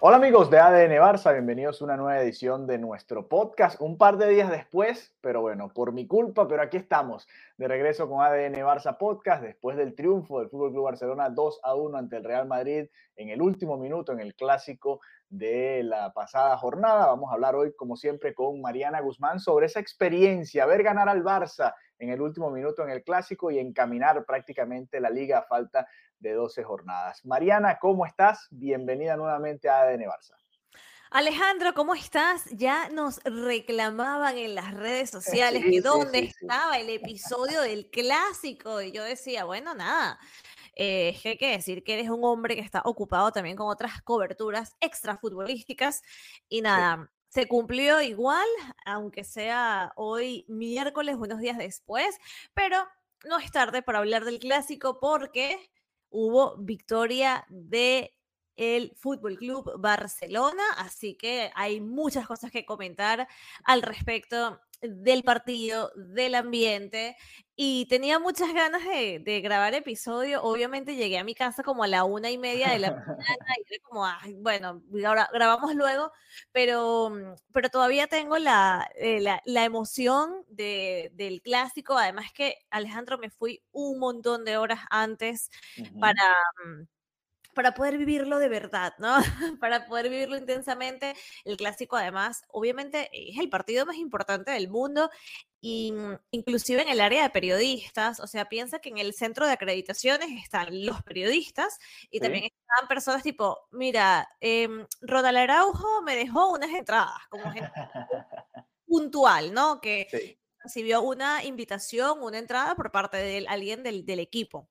Hola amigos de ADN Barça, bienvenidos a una nueva edición de nuestro podcast. Un par de días después, pero bueno, por mi culpa, pero aquí estamos de regreso con ADN Barça Podcast después del triunfo del Fútbol Club Barcelona 2 a 1 ante el Real Madrid en el último minuto en el clásico de la pasada jornada. Vamos a hablar hoy, como siempre, con Mariana Guzmán sobre esa experiencia, ver ganar al Barça en el último minuto en el clásico y encaminar prácticamente la liga a falta de 12 jornadas. Mariana, ¿cómo estás? Bienvenida nuevamente a ADN Barça. Alejandro, ¿cómo estás? Ya nos reclamaban en las redes sociales Sí, que dónde sí, sí. estaba el episodio del clásico. Y yo decía, bueno, nada, eh, es que hay que decir que eres un hombre que está ocupado también con otras coberturas extrafutbolísticas. Y nada, se cumplió igual, aunque sea hoy miércoles, unos días después, pero no es tarde para hablar del clásico porque hubo victoria de el Fútbol Club Barcelona, así que hay muchas cosas que comentar al respecto del partido, del ambiente, y tenía muchas ganas de, de grabar episodio. Obviamente llegué a mi casa como a la una y media de la mañana y era como, "Ay, bueno, ahora grabamos luego, pero, mm, pero todavía tengo la, eh, la, la emoción de, del clásico. Además que, Alejandro, me fui un montón de horas antes para, mm, para poder vivirlo de verdad, ¿no? Para poder vivirlo intensamente. El clásico, además, obviamente es el partido más importante del mundo y mm, inclusive en el área de periodistas, o sea, piensa que en el centro de acreditaciones están los periodistas y también Sí. están personas tipo, mira, em, Ronald Araujo me dejó unas entradas, como gente puntual, ¿no? Que Sí. recibió una invitación, una entrada por parte de alguien del, del equipo.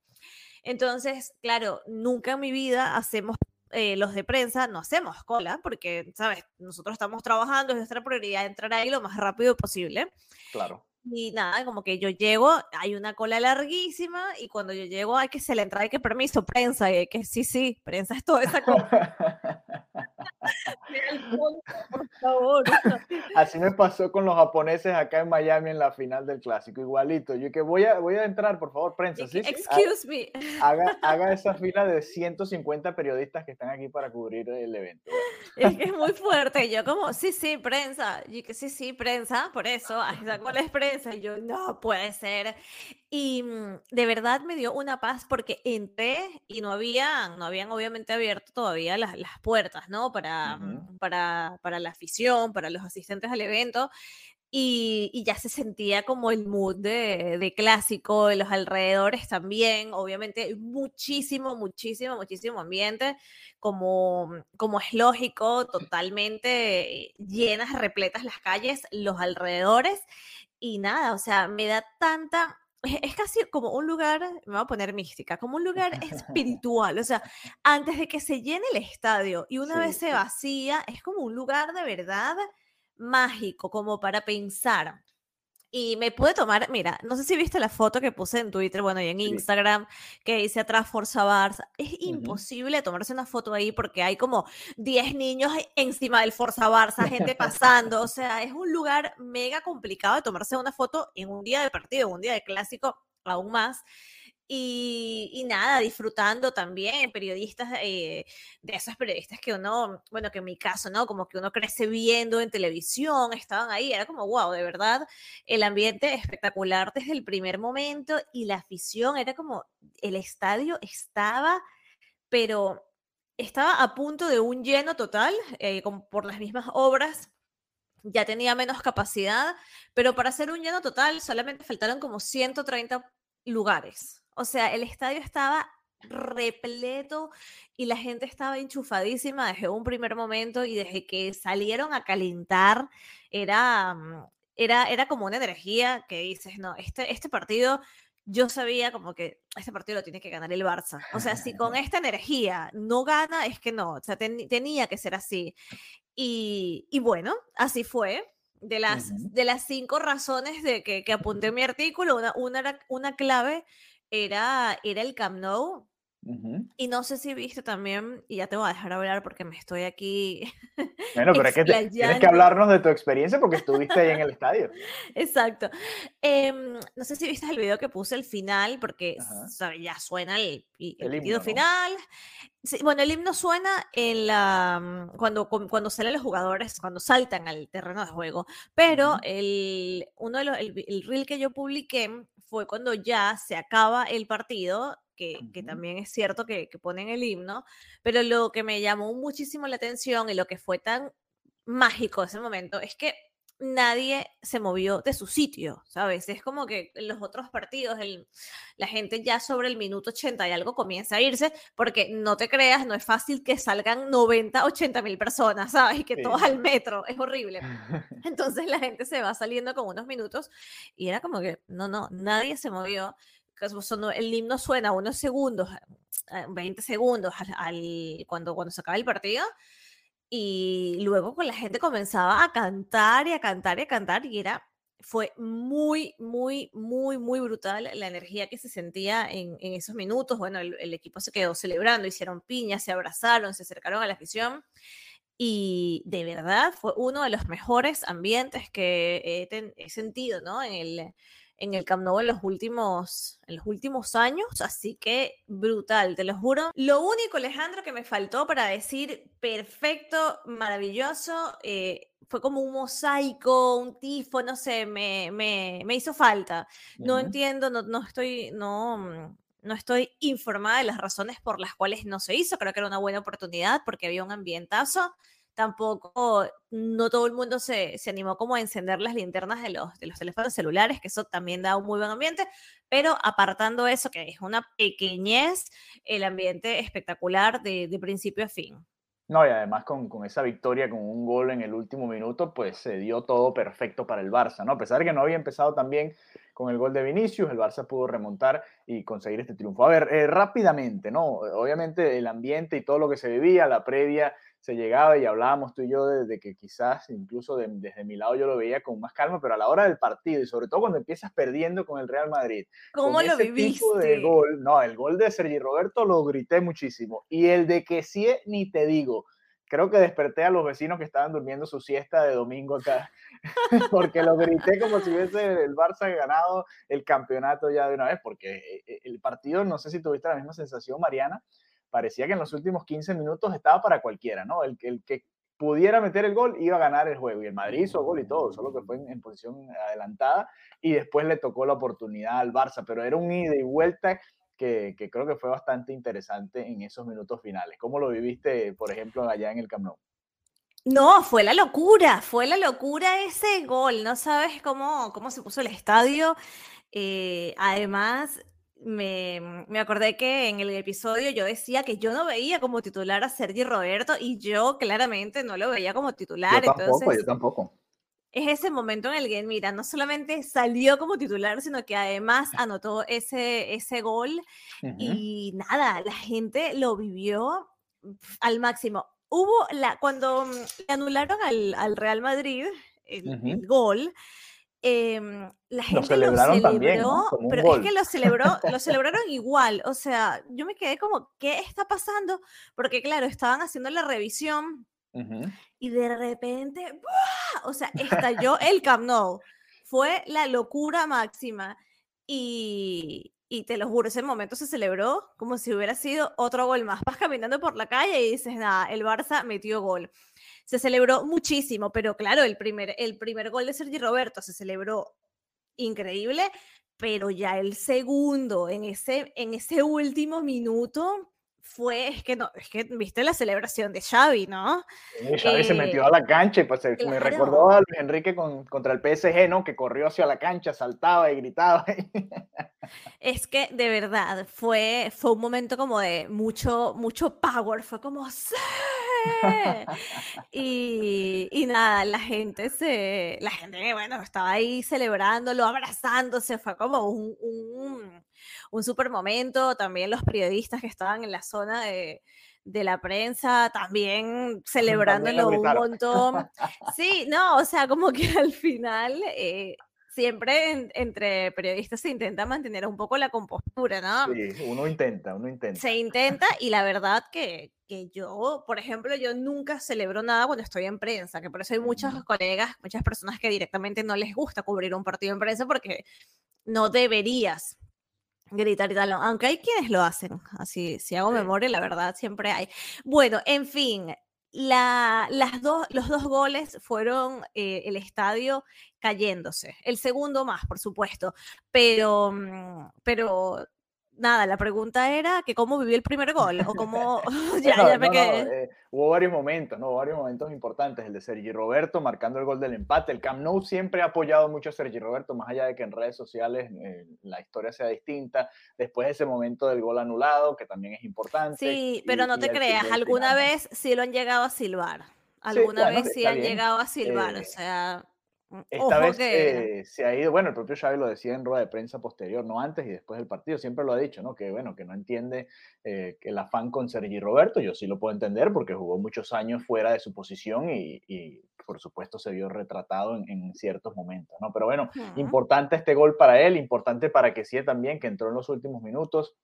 Entonces, claro, nunca en mi vida hacemos, eh, los de prensa, no hacemos cola, porque, ¿sabes? Nosotros estamos trabajando, es nuestra prioridad entrar ahí lo más rápido posible. Claro. Y nada, como que yo llego, hay una cola larguísima, y cuando yo llego hay que se le entra, hay que permiso, prensa, y hay que sí, sí, prensa es toda esa cosa. Por favor. Así me pasó con los japoneses acá en Miami en la final del clásico, igualito. Yo que voy a, voy a entrar, por favor, prensa. Sí, Excuse me. haga, haga esa fila de 150 periodistas que están aquí para cubrir el evento. Es que es muy fuerte. Yo como, sí, sí, prensa. Y que sí, sí, prensa. Por eso, "Ay, ¿esa ¿cuál es prensa? Y yo, no puede ser. Y mm, de verdad me dio una paz porque entré y no habían, no habían obviamente abierto todavía las, las puertas, ¿no? Para, Ujú. mm, para, para la afición, para los asistentes al evento. Y, y ya se sentía como el mood de, de clásico, de los alrededores también, obviamente muchísimo, muchísimo, muchísimo ambiente, como, como es lógico, totalmente llenas, repletas las calles, los alrededores, y nada, o sea, me da tanta, es casi como un lugar, me voy a poner mística, como un lugar espiritual, o sea, antes de que se llene el estadio y una vez se vacía, es como un lugar de verdad mágico, como para pensar. Y me pude tomar, mira, no sé si viste la foto que puse en Twitter, bueno, y en Sí. Instagram, que dice atrás Forza Barça. Es imposible tomarse una foto ahí porque hay como 10 niños encima del Forza Barça, gente pasando. O sea, es un lugar mega complicado de tomarse una foto en un día de partido, en un día de clásico, aún más. Y, y nada, disfrutando también, periodistas, eh, de esos periodistas que uno, bueno, que en mi caso, ¿no? Como que uno crece viendo en televisión, estaban ahí, era como, wow, de verdad, el ambiente espectacular desde el primer momento y la afición era como, el estadio estaba, pero estaba a punto de un lleno total, eh, como por las mismas obras, ya tenía menos capacidad, pero para hacer un lleno total solamente faltaron como 130 lugares. O sea, el estadio estaba repleto y la gente estaba enchufadísima desde un primer momento y desde que salieron a calentar era, mm, era, era como una energía que dices, no, este, este partido yo sabía como que este partido lo tiene que ganar el Barça. O sea, si con esta energía no gana, es que no, o sea, tenía que ser así. Y, y, bueno, así fue. De las, de las cinco razones de que, que apunté en mi artículo, una, una, una clave era, era el Camp Nou, y no sé si viste también, y ya te voy a dejar hablar porque me estoy aquí. Bueno, pero es que tienes que hablarnos de tu experiencia porque estuviste ahí en el estadio. Exacto. Em, no sé si viste el video que puse al final, porque ya suena el, el, final. bueno, el himno suena en la, mm, cuando, cuando salen los jugadores, cuando saltan al terreno de juego, pero el, uno de los, el, el reel que yo publiqué fue cuando ya se acaba el partido que, también es cierto que, que, ponen el himno, pero lo que me llamó muchísimo la atención y lo que fue tan mágico ese momento es que nadie se movió de su sitio, ¿sabes? Es como que en los otros partidos la gente ya sobre el minuto 80 y algo comienza a irse, porque no te creas, no es fácil que salgan 90, 80 mil personas, ¿sabes? Y que todos al metro, es horrible. Entonces la gente se va saliendo con unos minutos y era como que, no, no, nadie se movió el himno suena unos segundos, 20 eh, segundos al, cuando, cuando se acaba el partido, y luego con la gente comenzaba a cantar y a cantar y a cantar, y era, fue muy, muy, muy, muy brutal la energía que se sentía en, en esos minutos. Bueno, el, el, equipo se quedó celebrando, hicieron piñas, se abrazaron, se acercaron a la afición. Y de verdad fue uno de los mejores ambientes que he, he sentido, ¿no? En el, en el Camp Nou en los últimos, en los últimos años, así que brutal, te lo juro. Lo único, Alejandro, que me faltó para decir perfecto, maravilloso, eh, fue como un mosaico, un tifo, no sé, me, me, me hizo falta. No entiendo, no, no estoy, no, mm, no estoy informada de las razones por las cuales no se hizo. Creo que era una buena oportunidad porque había un ambientazo tampoco, no todo el mundo se, se, animó como a encender las linternas de los, de los teléfonos celulares, que eso también da un muy buen ambiente, pero apartando eso, que es una pequeñez, el ambiente espectacular de, de principio a fin. No, y además con, con, esa victoria, con un gol en el último minuto, pues se dio todo perfecto para el Barça, ¿no? A pesar de que no había empezado tan bien con el gol de Vinicius, el Barça pudo remontar y conseguir este triunfo. A ver, eh, rápidamente, ¿no? Obviamente el ambiente y todo lo que se vivía, la previa se llegaba y hablábamos tú y yo de, que quizás incluso desde mi lado yo lo veía con más calma, pero a la hora del partido y sobre todo cuando empiezas perdiendo con el Real Madrid. ¿Cómo lo viviste? de gol, no, el gol de Sergi Roberto lo grité muchísimo y el de que sí ni te digo. Creo que desperté a los vecinos que estaban durmiendo su siesta de domingo acá, porque lo grité como si hubiese el Barça ganado el campeonato ya de una vez, porque eh, eh, el partido, no sé si tuviste la misma sensación, Mariana, parecía que en los últimos 15 minutos estaba para cualquiera, ¿no? El, el que pudiera meter el gol iba a ganar el juego. Y el Madrid hizo gol y todo, solo que fue en, posición adelantada y después le tocó la oportunidad al Barça, pero era un ida y vuelta que, que, creo que fue bastante interesante en esos minutos finales. ¿Cómo lo viviste, por ejemplo, allá en el Camp Nou? No, fue la locura, fue la locura ese gol. No sabes cómo, cómo se puso el estadio. Eh, además, me, me, acordé que en el episodio yo decía que yo no veía como titular a Sergi Roberto y yo claramente no lo veía como titular. Yo tampoco, yo tampoco. Es ese momento en el que, mira, no solamente salió como titular, sino que además anotó ese, ese gol y nada, la gente lo vivió al máximo. Hubo la, cuando mm, le anularon al, al Real Madrid el gol, Em, la gente lo celebraron también, pero es que lo, celebró, lo celebraron igual. O sea, yo me quedé como, ¿qué está pasando? Porque claro, estaban haciendo la revisión y de repente, o sea, estalló el Camp Nou. Fue la locura máxima. Y, y te lo juro, ese momento se celebró como si hubiera sido otro gol más. Vas caminando por la calle y dices, nada, el Barça metió gol se celebró muchísimo, pero claro, el primer, el primer gol de Sergi Roberto se celebró increíble, pero ya el segundo, en ese, en ese último minuto, fue, es que no, es que viste la celebración de Xavi, ¿no? Xavi se metió a la cancha y pues me recordó a Luis Enrique con, contra el PSG, ¿no? Que corrió hacia la cancha, saltaba y gritaba. Es que de verdad fue, fue un momento como de mucho, mucho power, fue como ¡Sí! Y, y nada, la gente se, la gente, bueno, estaba ahí celebrándolo, abrazándose, fue como un, un, un super momento. También los periodistas que estaban en la zona de, de la prensa también celebrándolo un montón. Sí, no, o sea, como que al final eh, siempre entre periodistas se intenta mantener un poco la compostura, ¿no? Sí, uno intenta, uno intenta. Se intenta y la verdad que, que yo, por ejemplo, yo nunca celebro nada cuando estoy en prensa, que por eso hay muchos colegas, muchas personas que directamente no les gusta cubrir un partido en prensa porque no deberías gritar y tal, aunque hay quienes lo hacen, así, si hago memoria, la verdad, siempre hay. Bueno, en fin, la, las dos, los dos goles fueron eh, el estadio cayéndose. El segundo más, por supuesto. Pero, mm, pero nada, la pregunta era que cómo vivió el primer gol o cómo ya, ya me quedé. Eh, hubo varios momentos, ¿no? Varios momentos importantes. El de Sergi Roberto marcando el gol del empate. El Camp Nou siempre ha apoyado mucho a Sergi Roberto, más allá de que en redes sociales eh, la historia sea distinta. Después de ese momento del gol anulado, que también es importante. Sí, pero no te creas, alguna vez sí lo han llegado a silbar. Alguna vez sí han llegado a silbar, o eh, sea Mm, esta vez eh, se ha ido, bueno, el propio Xavi lo decía en rueda de prensa posterior, no antes y después del partido, siempre lo ha dicho, ¿no? Que bueno, que no entiende eh, el afán con Sergi Roberto, yo sí lo puedo entender porque jugó muchos años fuera de su posición y, por supuesto se vio retratado en, ciertos momentos, ¿no? Pero bueno, importante este gol para él, importante para que sí también, que entró en los últimos minutos,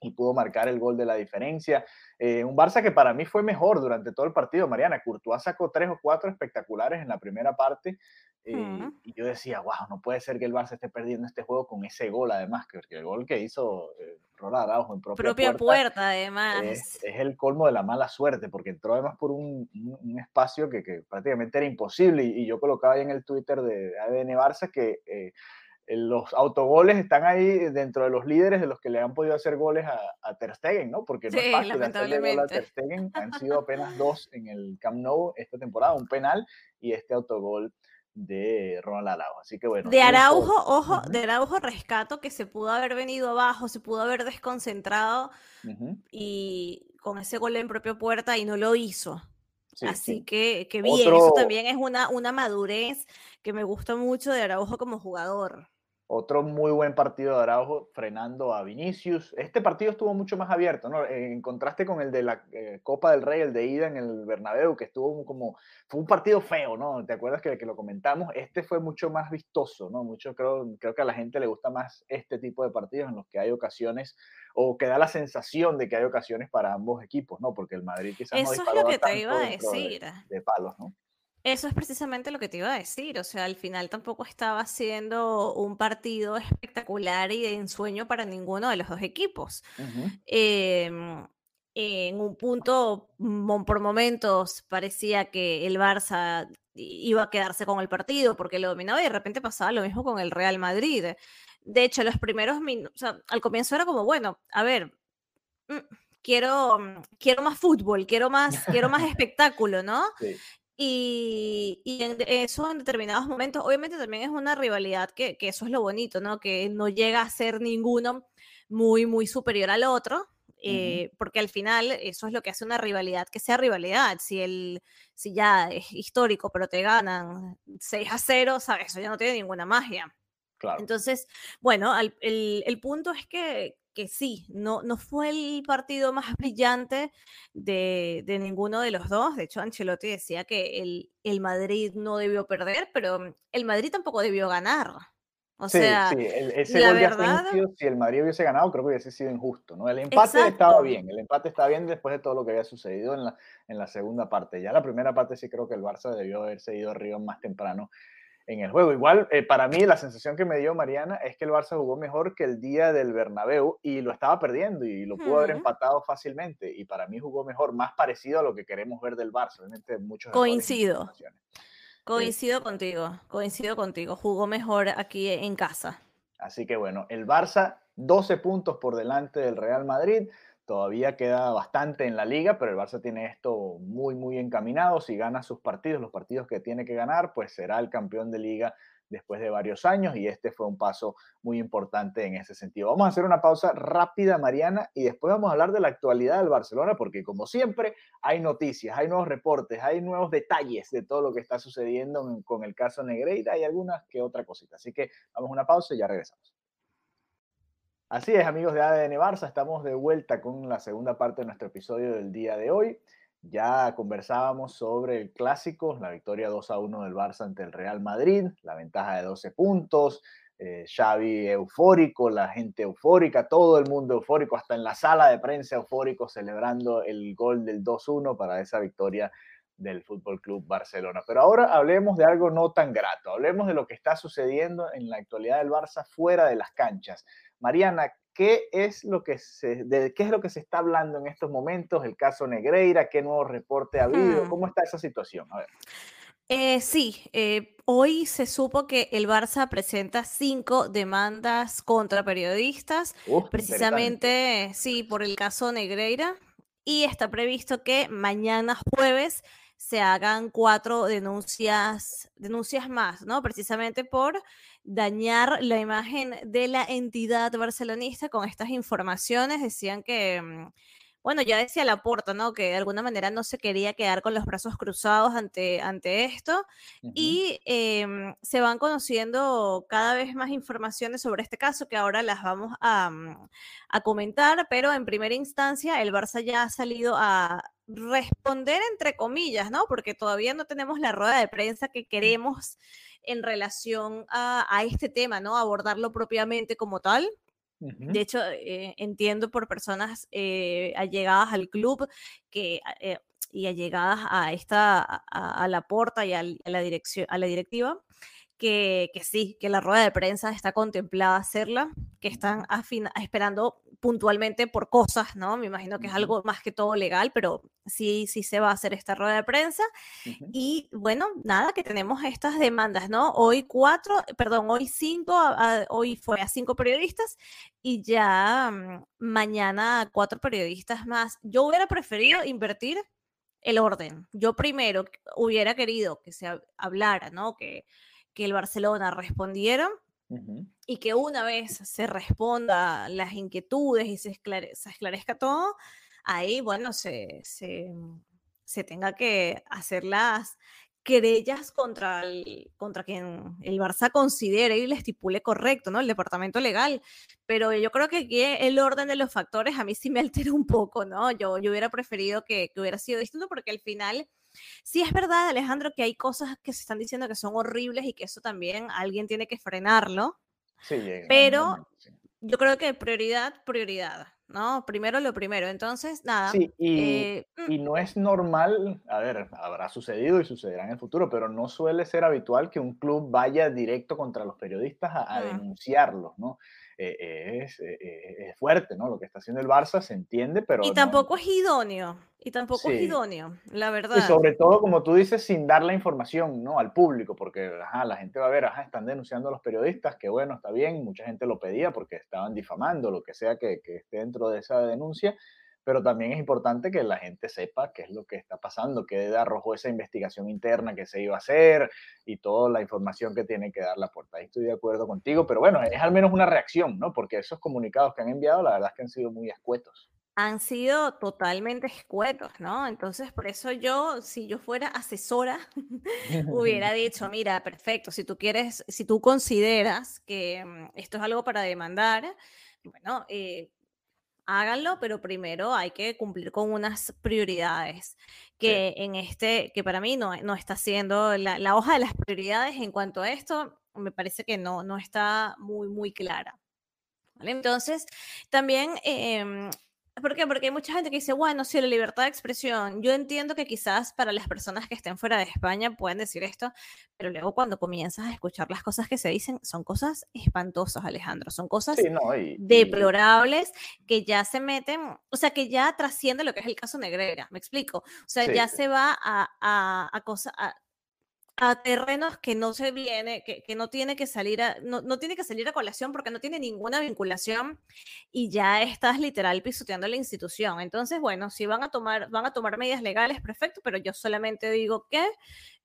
y pudo marcar el gol de la diferencia. Eh, un Barça que para mí fue mejor durante todo el partido, Mariana. Courtois sacó tres o cuatro espectaculares en la primera parte eh, y yo decía, wow, no puede ser que el Barça esté perdiendo este juego con ese gol, además, que el gol que hizo eh, Ronald Araujo en propia, propia puerta, además. Es, el colmo de la mala suerte, porque entró además por un, un, espacio que, que, prácticamente era imposible. Y, yo colocaba ahí en el Twitter de ADN Barça que eh, los autogoles están ahí dentro de los líderes de los que le han podido hacer goles a, a Ter Stegen, ¿no? Porque no es fácil hacerle gol a Ter Stegen. Han sido apenas dos en el Camp Nou esta temporada, un penal y este autogol de Ronald Araujo. Así que bueno. De Araujo, ojo, de Araujo rescato que se pudo haber venido abajo, se pudo haber desconcentrado y con ese gol en propia puerta y no lo hizo. Así que, que bien, eso también es una, una madurez que me gusta mucho de Araujo como jugador. Otro muy buen partido de Araujo frenando a Vinicius. Este partido estuvo mucho más abierto, ¿no? En contraste con el de la eh, Copa del Rey, el de ida en el Bernabéu, que estuvo como, fue un partido feo, ¿no? ¿Te acuerdas que, que lo comentamos? Este fue mucho más vistoso, ¿no? Mucho, creo, creo que a la gente le gusta más este tipo de partidos en los que hay ocasiones o que da la sensación de que hay ocasiones para ambos equipos, ¿no? Porque el Madrid quizás Eso no es lo que te iba a decir. de palos, ¿no? Eso es precisamente lo que te iba a decir, o sea, al final tampoco estaba siendo un partido espectacular y de ensueño para ninguno de los dos equipos. Em, en un punto, por momentos, parecía que el Barça iba a quedarse con el partido porque lo dominaba y de repente pasaba lo mismo con el Real Madrid. De hecho, los primeros minutos, al comienzo era como, bueno, a ver, mm, quiero, mm, quiero más fútbol, quiero más, quiero más espectáculo, ¿no? Sí. Y, en eso en determinados momentos, obviamente también es una rivalidad que, eso es lo bonito, ¿no? Que no llega a ser ninguno muy, muy superior al otro, eh, porque al final eso es lo que hace una rivalidad, que sea rivalidad. Si, el, si ya es histórico, pero te ganan 6 a 0, ¿sabes? Eso ya no tiene ninguna magia. Claro. Entonces, bueno, el, el, punto es que, que sí, no, no fue el partido más brillante de, de, ninguno de los dos. De hecho, Ancelotti decía que el, el, Madrid no debió perder, pero el Madrid tampoco debió ganar. O sea, sí, ese gol verdad... de si el Madrid hubiese ganado, creo que hubiese sido injusto, ¿no? El empate estaba bien, el empate estaba bien después de todo lo que había sucedido en la, en la segunda parte. Ya la primera parte sí creo que el Barça debió haberse ido arriba más temprano en el juego. Igual, eh, para mí, la sensación que me dio Mariana es que el Barça jugó mejor que el día del Bernabéu y lo estaba perdiendo y lo pudo haber empatado fácilmente. Y para mí jugó mejor, más parecido a lo que queremos ver del Barça. Obviamente, muchos Coincido. Coincido contigo, coincido contigo. Jugó mejor aquí en casa. Así que bueno, el Barça 12 puntos por delante del Real Madrid todavía queda bastante en la liga, pero el Barça tiene esto muy, muy encaminado. Si gana sus partidos, los partidos que tiene que ganar, pues será el campeón de liga después de varios años y este fue un paso muy importante en ese sentido. Vamos a hacer una pausa rápida, Mariana, y después vamos a hablar de la actualidad del Barcelona, porque como siempre hay noticias, hay nuevos reportes, hay nuevos detalles de todo lo que está sucediendo con el caso Negreira y algunas que otra cosita. Así que vamos a una pausa y ya regresamos. Así es, amigos de ADN Barça, estamos de vuelta con la segunda parte de nuestro episodio del día de hoy. Ya conversábamos sobre el clásico, la victoria 2 a 1 del Barça ante el Real Madrid, la ventaja de 12 puntos, eh, Xavi eufórico, la gente eufórica, todo el mundo eufórico, hasta en la sala de prensa eufórico celebrando el gol del 2-1 para esa victoria del Fútbol Club Barcelona. Pero ahora hablemos de algo no tan grato, hablemos de lo que está sucediendo en la actualidad del Barça fuera de las canchas. Mariana, ¿qué es lo que se, de qué es lo que se está hablando en estos momentos? El caso Negreira, ¿qué nuevo reporte ha habido? ¿Cómo está esa situación? A ver. Eh, sí, eh, hoy se supo que el Barça presenta cinco demandas contra periodistas, precisamente, sí, por el caso Negreira, y está previsto que mañana jueves se hagan cuatro denuncias, denuncias más, ¿no? Precisamente por dañar la imagen de la entidad barcelonista con estas informaciones. Decían que, mm, bueno, ya decía la Laporta, ¿no? Que de alguna manera no se quería quedar con los brazos cruzados ante, ante esto. Y em, se van conociendo cada vez más informaciones sobre este caso que ahora las vamos a, mm, a comentar, pero en primera instancia el Barça ya ha salido a responder entre comillas, ¿no? Porque todavía no tenemos la rueda de prensa que queremos en relación a, este tema, ¿no? Abordarlo propiamente como tal. De hecho, eh, entiendo por personas eh, allegadas al club que, eh, y allegadas a esta, a, la porta y a, la dirección, a la directiva, que, que, sí, que la rueda de prensa está contemplada hacerla, que están esperando puntualmente por cosas, ¿no? Me imagino que es algo más que todo legal, pero sí, sí se va a hacer esta rueda de prensa. Y bueno, nada, que tenemos estas demandas, ¿no? Hoy cuatro, perdón, hoy cinco, hoy fue a cinco periodistas y ya mm, mañana cuatro periodistas más. Yo hubiera preferido invertir el orden. Yo primero hubiera querido que se hablara, ¿no? Que, que el Barcelona respondiera y que una vez se responda las inquietudes y se, esclarezca todo, ahí, bueno, se, se, tenga que hacer las querellas contra, el, contra quien el Barça considere y le estipule correcto, ¿no? El departamento legal. Pero yo creo que aquí el orden de los factores a mí sí me altera un poco, ¿no? Yo, yo hubiera preferido que, que hubiera sido distinto porque al final Sí es verdad, Alejandro, que hay cosas que se están diciendo que son horribles y que eso también alguien tiene que frenarlo. Sí, pero yo creo que prioridad, prioridad, ¿no? Primero lo primero. Entonces, nada. Sí, y, eh, mm. y, no es normal, a ver, habrá sucedido y sucederá en el futuro, pero no suele ser habitual que un club vaya directo contra los periodistas a, denunciarlos, ¿no? Eh, es, es, fuerte, ¿no? Lo que está haciendo el Barça se entiende, pero... Y tampoco es idóneo. Y tampoco es idóneo, la verdad. Y sobre todo, como tú dices, sin dar la información ¿no? al público, porque ajá, la gente va a ver, ajá, están denunciando a los periodistas, que bueno, está bien, mucha gente lo pedía porque estaban difamando, lo que sea que, que esté dentro de esa denuncia, pero también es importante que la gente sepa qué es lo que está pasando, qué arrojó esa investigación interna que se iba a hacer y toda la información que tiene que dar la puerta. Ahí estoy de acuerdo contigo, pero bueno, es al menos una reacción, ¿no? Porque esos comunicados que han enviado, la verdad es que han sido muy escuetos han sido totalmente escuetos, ¿no? Entonces, por eso yo, si yo fuera asesora, hubiera dicho, mira, perfecto, si tú quieres, si tú consideras que mm, esto es algo para demandar, bueno, eh, háganlo, pero primero hay que cumplir con unas prioridades que en este, que para mí no, no está siendo la, hoja de las prioridades en cuanto a esto, me parece que no, no está muy, muy clara. Entonces, también em, ¿Por qué? Porque hay mucha gente que dice, bueno, sí, la libertad de expresión. Yo entiendo que quizás para las personas que estén fuera de España pueden decir esto, pero luego cuando comienzas a escuchar las cosas que se dicen, son cosas espantosas, Alejandro. Son cosas deplorables que ya se meten, o sea, que ya trasciende lo que es el caso Negrera. ¿Me explico? O sea, ya se va a, a, a cosas a terrenos que no se viene, que, que no tiene que salir a, no, no, tiene que salir a colación porque no tiene ninguna vinculación y ya estás literal pisoteando la institución. Entonces, bueno, si van a tomar, van a tomar medidas legales, perfecto, pero yo solamente digo que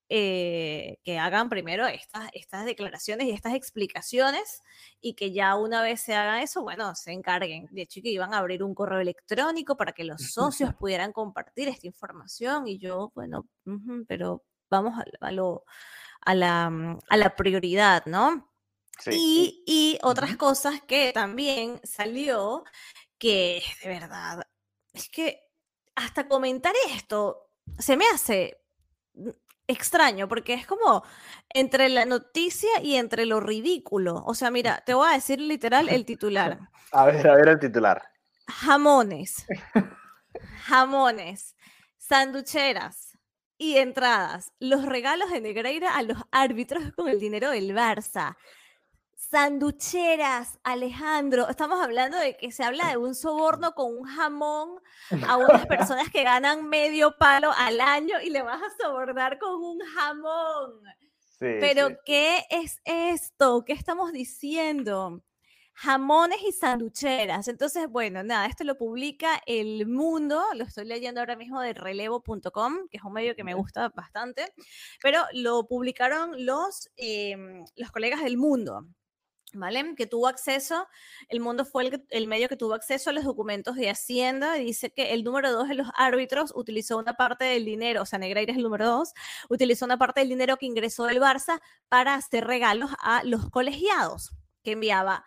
eh, que hagan primero estas, estas declaraciones y estas explicaciones y que ya una vez se haga eso, bueno, se encarguen. De hecho, que iban a abrir un correo electrónico para que los socios pudieran compartir esta información y yo, bueno, pero vamos a, lo, a, la, mm, a la prioridad, ¿no? Y, y otras cosas que también salió que de verdad, es que hasta comentar esto se me hace mm, extraño, porque es como entre la noticia y entre lo ridículo. O sea, mira, te voy a decir literal el titular. A ver, a ver el titular. Jamones, jamones, sanducheras y entradas. Los regalos de Negreira a los árbitros con el dinero del Barça. Sanducheras, Alejandro. Estamos hablando de que se habla de un soborno con un jamón a unas personas que ganan medio palo al año y le vas a sobornar con un jamón. Pero, ¿qué es esto? ¿Qué estamos diciendo? Jamones y sanducheras. Entonces, bueno, nada, esto lo publica El Mundo, lo estoy leyendo ahora mismo de relevo.com, que es un medio que me gusta bastante, pero lo publicaron los, em, los colegas del Mundo. ¿vale? Que tuvo acceso, el mundo fue el, medio que tuvo acceso a los documentos de Hacienda, y dice que el número dos de los árbitros utilizó una parte del dinero, o sea, Negreira es el número dos, utilizó una parte del dinero que ingresó del Barça para hacer regalos a los colegiados, que enviaba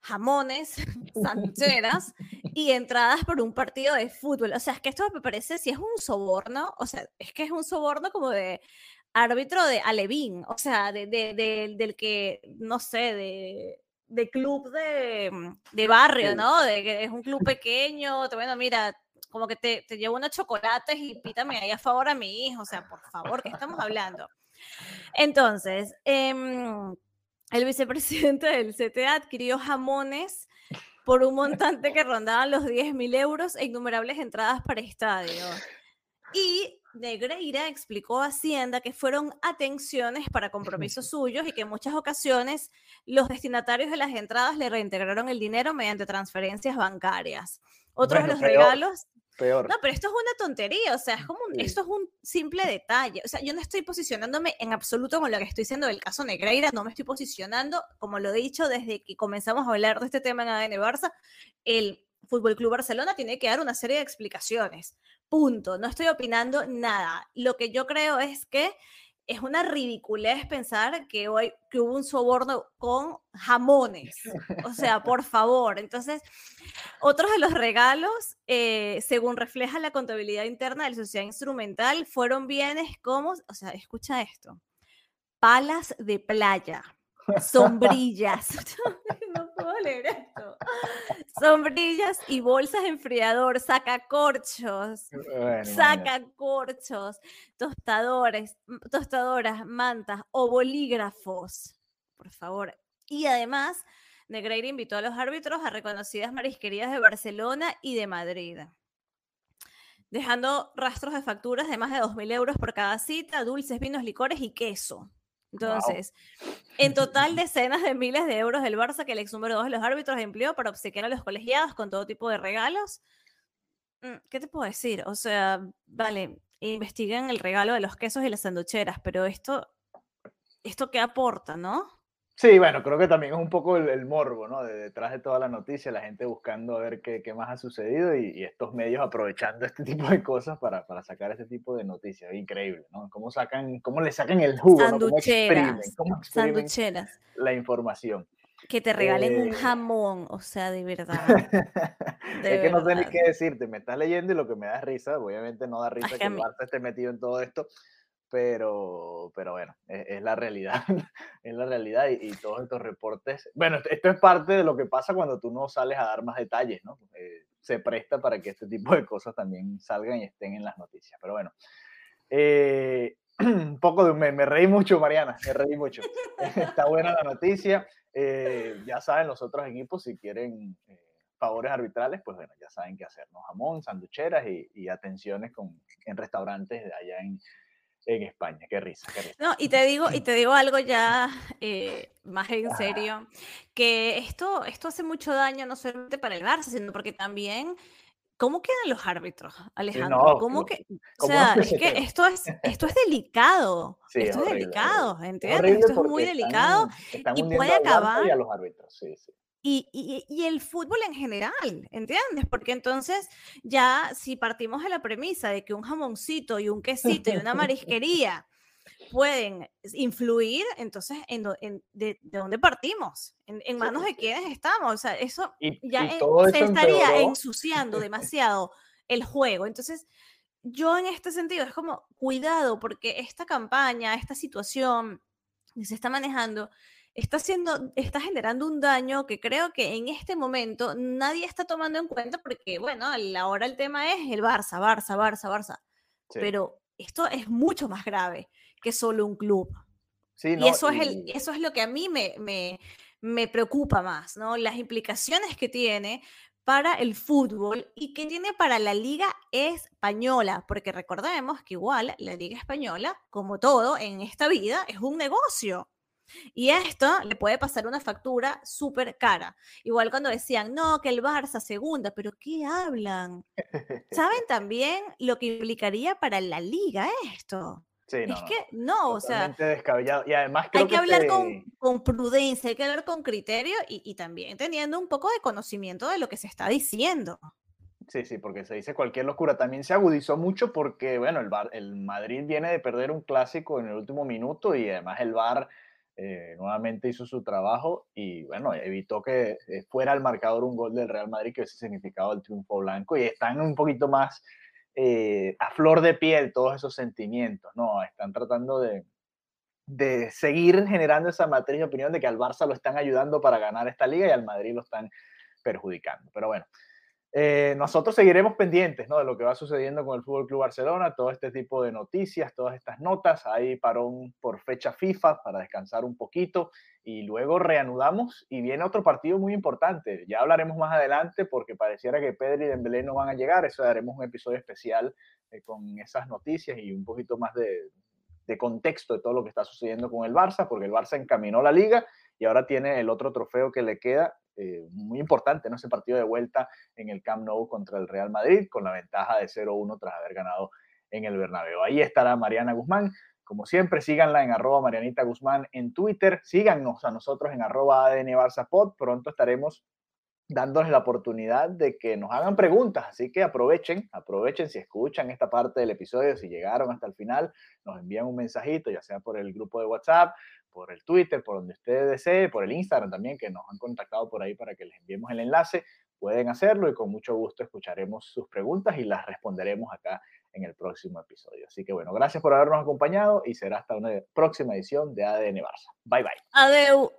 jamones, sancheras y entradas por un partido de fútbol. O sea, es que esto me parece, si es un soborno, o sea, es que es un soborno como de, árbitro de Alevín, o sea, de, del que, no sé, de, de club de, mm, de barrio, ¿no? De que es un club pequeño, bueno, mira, como que te, te llevo unos chocolates y pítame ahí a favor a mi hijo, o sea, por favor, ¿qué estamos hablando? Entonces, em, el vicepresidente del CTA adquirió jamones por un montante que rondaba los 10 mil euros e innumerables entradas para estadio. Y Negreira explicó a Hacienda que fueron atenciones para compromisos suyos y que en muchas ocasiones los destinatarios de las entradas le reintegraron el dinero mediante transferencias bancarias. Otros de los regalos. Peor. No, pero esto es una tontería, o sea, es como esto es un simple detalle. O sea, yo no estoy posicionándome en absoluto con lo que estoy diciendo del caso Negreira, no me estoy posicionando, como lo he dicho desde que comenzamos a hablar de este tema en ADN Barça, el Fútbol Club Barcelona tiene que dar una serie de explicaciones. Punto. No estoy opinando nada. Lo que yo creo es que es una ridiculez pensar que, hoy, que hubo un soborno con jamones. O sea, por favor. Entonces, otros de los regalos, eh, según refleja la contabilidad interna de la sociedad instrumental, fueron bienes como, o sea, escucha esto, palas de playa, sombrillas. no puedo leer esto. Sombrillas y bolsas de enfriador, sacacorchos, sacacorchos, tostadores, tostadoras, mantas o bolígrafos. Por favor. Y además, Negreira invitó a los árbitros a reconocidas marisquerías de Barcelona y de Madrid dejando rastros de facturas de más de 2.000 euros por cada cita, dulces, vinos, licores y queso. Entonces, en total, decenas de miles de euros del Barça que el ex número dos de los árbitros empleó para obsequiar a los colegiados con todo tipo de regalos. Mm, ¿Qué te puedo decir? O sea, vale, investiguen el regalo de los quesos y las sanducheras, pero esto, ¿esto qué aporta, no? Sí, bueno, creo que también es un poco el, morbo, ¿no? De detrás de toda la noticia, la gente buscando a ver qué, qué más ha sucedido y, estos medios aprovechando este tipo de cosas para, para, sacar este tipo de noticias. Increíble, ¿no? Cómo, sacan, cómo le sacan el jugo, ¿no? ¿Cómo exprimen, cómo exprimen la información. Que te regalen un eh, jamón, o sea, de verdad. es que no sé ni qué decirte, me estás leyendo y lo que me da risa, obviamente no da risa que el Barça esté metido en todo esto, pero, pero bueno, e, es, la realidad, es la realidad y, todos estos reportes, bueno, esto es parte de lo que pasa cuando tú no sales a dar más detalles, ¿no? Eh, se presta para que este tipo de cosas también salgan y estén en las noticias, pero bueno. Eh, un poco de, me, me, reí mucho, Mariana, me reí mucho. Está buena la noticia. Eh, ya saben los otros equipos si quieren favores arbitrales, pues bueno, ya saben qué hacer, ¿no? Jamón, sanducheras y, y atenciones con, en restaurantes allá en, en España. Qué risa, qué risa. No, y te digo, y te digo algo ya eh, más en serio, que esto, esto hace mucho daño no solamente para el Barça, sino porque también ¿Cómo quedan los árbitros, Alejandro? ¿Cómo que, o sea, es que esto es, esto es delicado. esto es, delicado, ¿entiendes? Esto es muy delicado y puede acabar. Y, a los árbitros. Sí, sí. Y, y, y, el fútbol en general, ¿entiendes? Porque entonces ya si partimos de la premisa de que un jamoncito y un quesito y una marisquería pueden influir, entonces, en, de, dónde partimos? ¿En, manos de quiénes estamos? O sea, eso ya se estaría ensuciando demasiado el juego. Entonces, yo en este sentido es como, cuidado, porque esta campaña, esta situación que se está manejando, está, haciendo, está generando un daño que creo que en este momento nadie está tomando en cuenta porque, bueno, ahora el tema es el Barça, Barça, Barça, Barça. Pero esto es mucho más grave que solo un club. y eso, Es el, eso es lo que a mí me, me, me preocupa más, ¿no? Las implicaciones que tiene para el fútbol y que tiene para la liga española, porque recordemos que igual la liga española, como todo en esta vida, es un negocio. Y esto le puede pasar una factura súper cara. Igual cuando decían, no, que el Barça segunda, pero ¿qué hablan? ¿Saben también lo que implicaría para la liga esto? es que no, o sea. descabellado. Y además hay que, hablar con, prudencia, hay que hablar con criterio y, también teniendo un poco de conocimiento de lo que se está diciendo. Sí, sí, porque se dice cualquier locura. También se agudizó mucho porque, bueno, el, Bar, el Madrid viene de perder un clásico en el último minuto y además el VAR eh, nuevamente hizo su trabajo y, bueno, evitó que eh, fuera el marcador un gol del Real Madrid que hubiese significado el triunfo blanco y están un poquito más eh, a flor de piel todos esos sentimientos, ¿no? Están tratando de, de seguir generando esa matriz de opinión de que al Barça lo están ayudando para ganar esta liga y al Madrid lo están perjudicando. Pero bueno, eh, nosotros seguiremos pendientes ¿no? de lo que va sucediendo con el Fútbol Club Barcelona, todo este tipo de noticias, todas estas notas. Hay parón por fecha FIFA para descansar un poquito y luego reanudamos y viene otro partido muy importante. Ya hablaremos más adelante porque pareciera que Pedro y Dembélé no van a llegar. Eso haremos un episodio especial eh, con esas noticias y un poquito más de, de contexto de todo lo que está sucediendo con el Barça, porque el Barça encaminó la liga y ahora tiene el otro trofeo que le queda, eh, muy importante, ¿no? Ese partido de vuelta en el Camp Nou contra el Real Madrid, con la ventaja de 0-1 tras haber ganado en el Bernabéu. Ahí estará Mariana Guzmán. Como siempre, síganla en arroba Marianita Guzmán en Twitter. Síganos a nosotros en arroba ADN Barça Pod. Pronto estaremos dándoles la oportunidad de que nos hagan preguntas. Así que aprovechen, aprovechen si escuchan esta parte del episodio, si llegaron hasta el final, nos envían un mensajito, ya sea por el grupo de WhatsApp, por el Twitter, por donde usted desee, por el Instagram también, que nos han contactado por ahí para que les enviemos el enlace. Pueden hacerlo y con mucho gusto escucharemos sus preguntas y las responderemos acá en el próximo episodio. Así que bueno, gracias por habernos acompañado y será hasta una próxima edición de ADN Barça. Bye bye. Adeu.